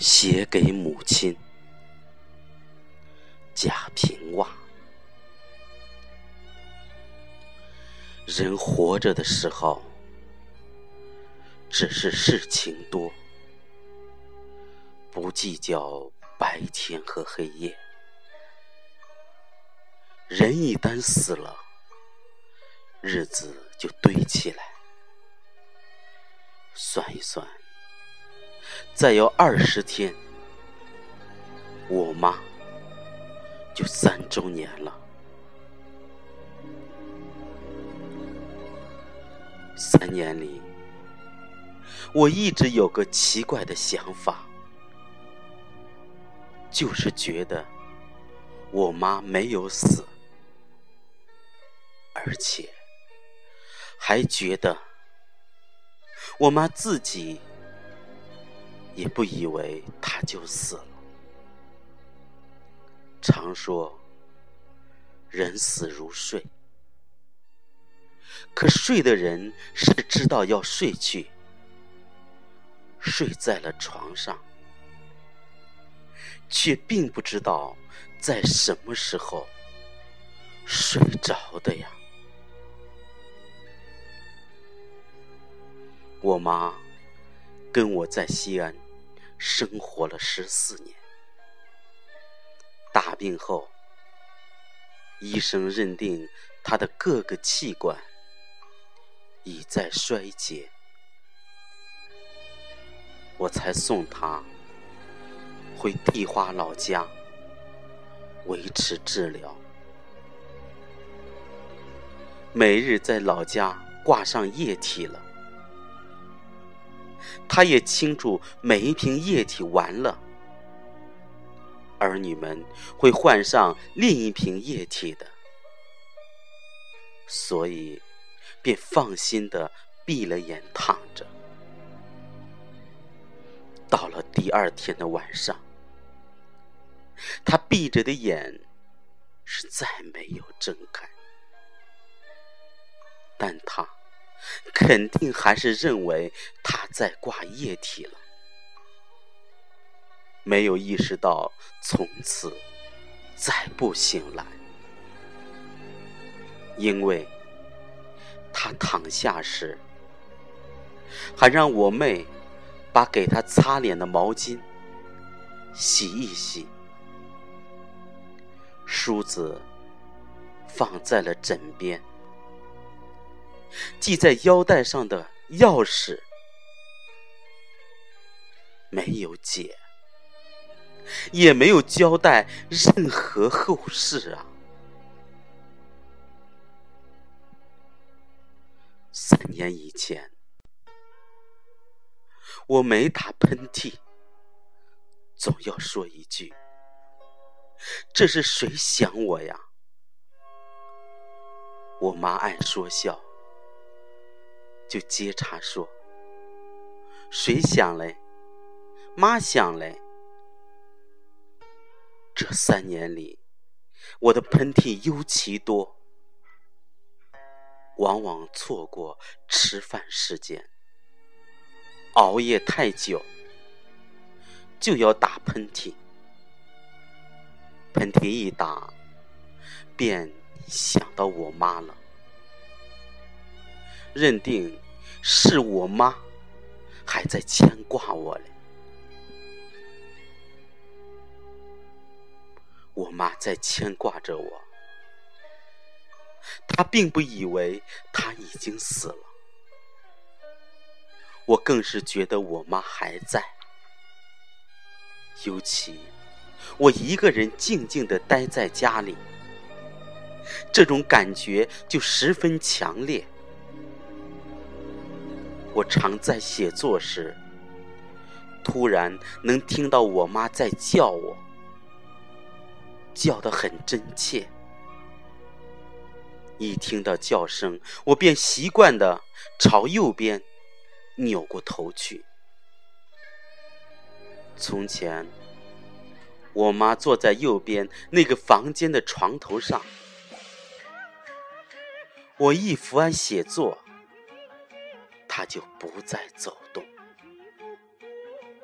写给母亲，贾平凹。人活着的时候，只是事情多，不计较白天和黑夜。人一旦死了，日子就堆起来。算一算。再有二十天，我妈就三周年了。三年里，我一直有个奇怪的想法，就是觉得我妈没有死，而且还觉得我妈自己。也不以为他就死了。常说人死如睡，可睡的人是知道要睡去，睡在了床上，却并不知道在什么时候睡着的呀。我妈跟我在西安。生活了十四年，大病后，医生认定他的各个器官已在衰竭，我才送他回地花老家维持治疗，每日在老家挂上液体了。他也清楚，每一瓶液体完了，儿女们会换上另一瓶液体的，所以便放心的闭了眼躺着。到了第二天的晚上，他闭着的眼是再没有睁开，肯定还是认为他在挂液体了，没有意识到从此再不醒来，因为他躺下时还让我妹把给他擦脸的毛巾洗一洗，梳子放在了枕边。系在腰带上的钥匙没有解，也没有交代任何后事啊！三年以前，我没打喷嚏，总要说一句：“这是谁想我呀？”我妈爱说笑。就接茬说：“谁想嘞？妈想嘞。这三年里，我的喷嚏尤其多，往往错过吃饭时间，熬夜太久，就要打喷嚏。喷嚏一打，便想到我妈了。”认定是我妈还在牵挂我嘞，我妈在牵挂着我，她并不以为她已经死了，我更是觉得我妈还在，尤其我一个人静静的待在家里，这种感觉就十分强烈。我常在写作时，突然能听到我妈在叫我，叫得很真切。一听到叫声，我便习惯的朝右边扭过头去。从前，我妈坐在右边那个房间的床头上，我一伏案写作。就不再走动，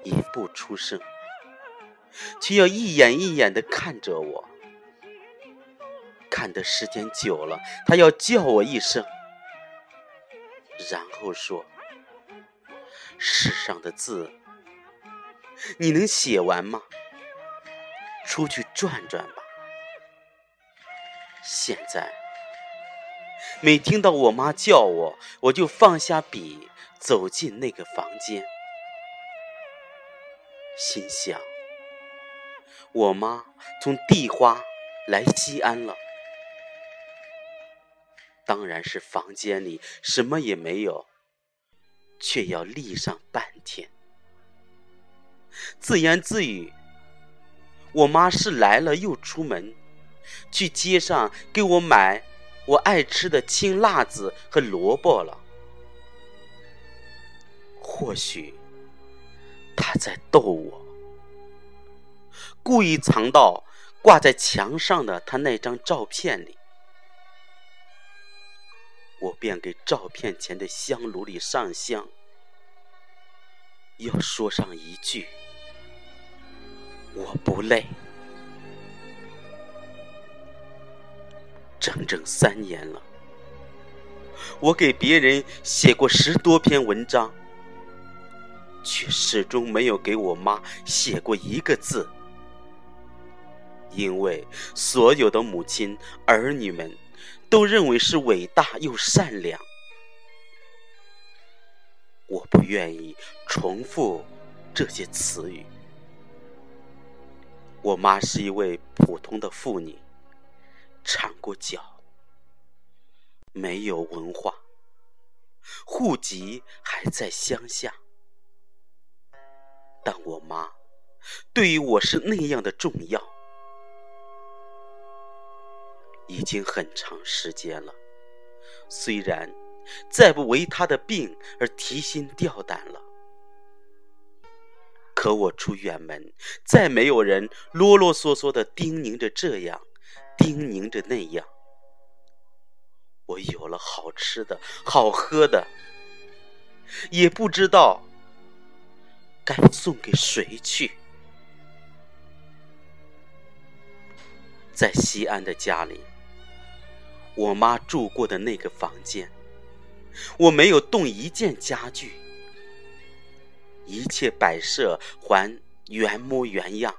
也不出声。却要一眼一眼的看着我。看的时间久了，他要叫我一声，然后说：“世上的字，你能写完吗？出去转转吧。”现在，每听到我妈叫我，我就放下笔，走进那个房间，心想：我妈从地花来西安了。当然是房间里什么也没有，却要立上半天。自言自语：“我妈是来了又出门，去街上给我买我爱吃的青辣子和萝卜了。或许他在逗我，故意藏到挂在墙上的他那张照片里。”我便给照片前的香炉里上香，要说上一句：“我不累。”整整三年了，我给别人写过十多篇文章，却始终没有给我妈写过一个字，因为所有的母亲儿女们。都认为是伟大又善良，我不愿意重复这些词语。我妈是一位普通的妇女，缠过脚，没有文化，户籍还在乡下，但我妈对于我是那样的重要。已经很长时间了，虽然再不为他的病而提心吊胆了，可我出远门，再没有人啰啰嗦嗦的叮咛着这样，叮咛着那样。我有了好吃的好喝的，也不知道该送给谁去。在西安的家里。我妈住过的那个房间，我没有动一件家具，一切摆设还原模原样，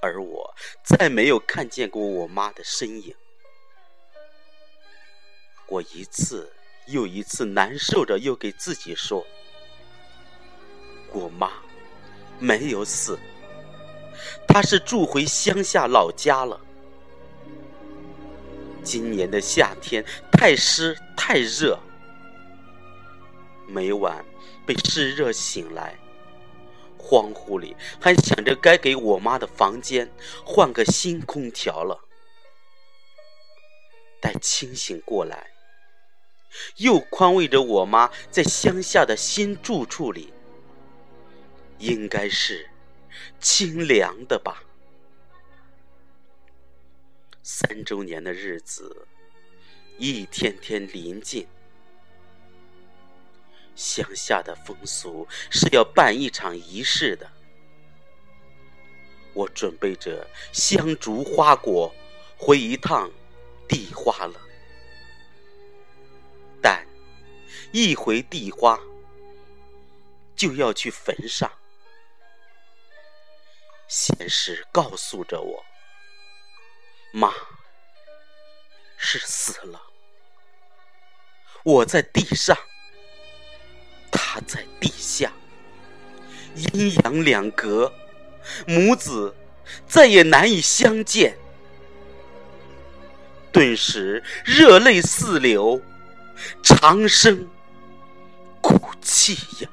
而我再没有看见过我妈的身影。我一次又一次难受着，又给自己说：“我妈没有死，她是住回乡下老家了。”今年的夏天太湿太热，每晚被湿热醒来，恍惚里还想着该给我妈的房间换个新空调了。待清醒过来，又宽慰着我妈在乡下的新住处里，应该是清凉的吧。三周年的日子一天天临近，乡下的风俗是要办一场仪式的。我准备着香烛花果回一趟地花了，但一回地花就要去坟上，现实告诉着我。妈是死了，我在地上，他在地下，阴阳两隔，母子再也难以相见。顿时热泪四流，长声哭泣呀。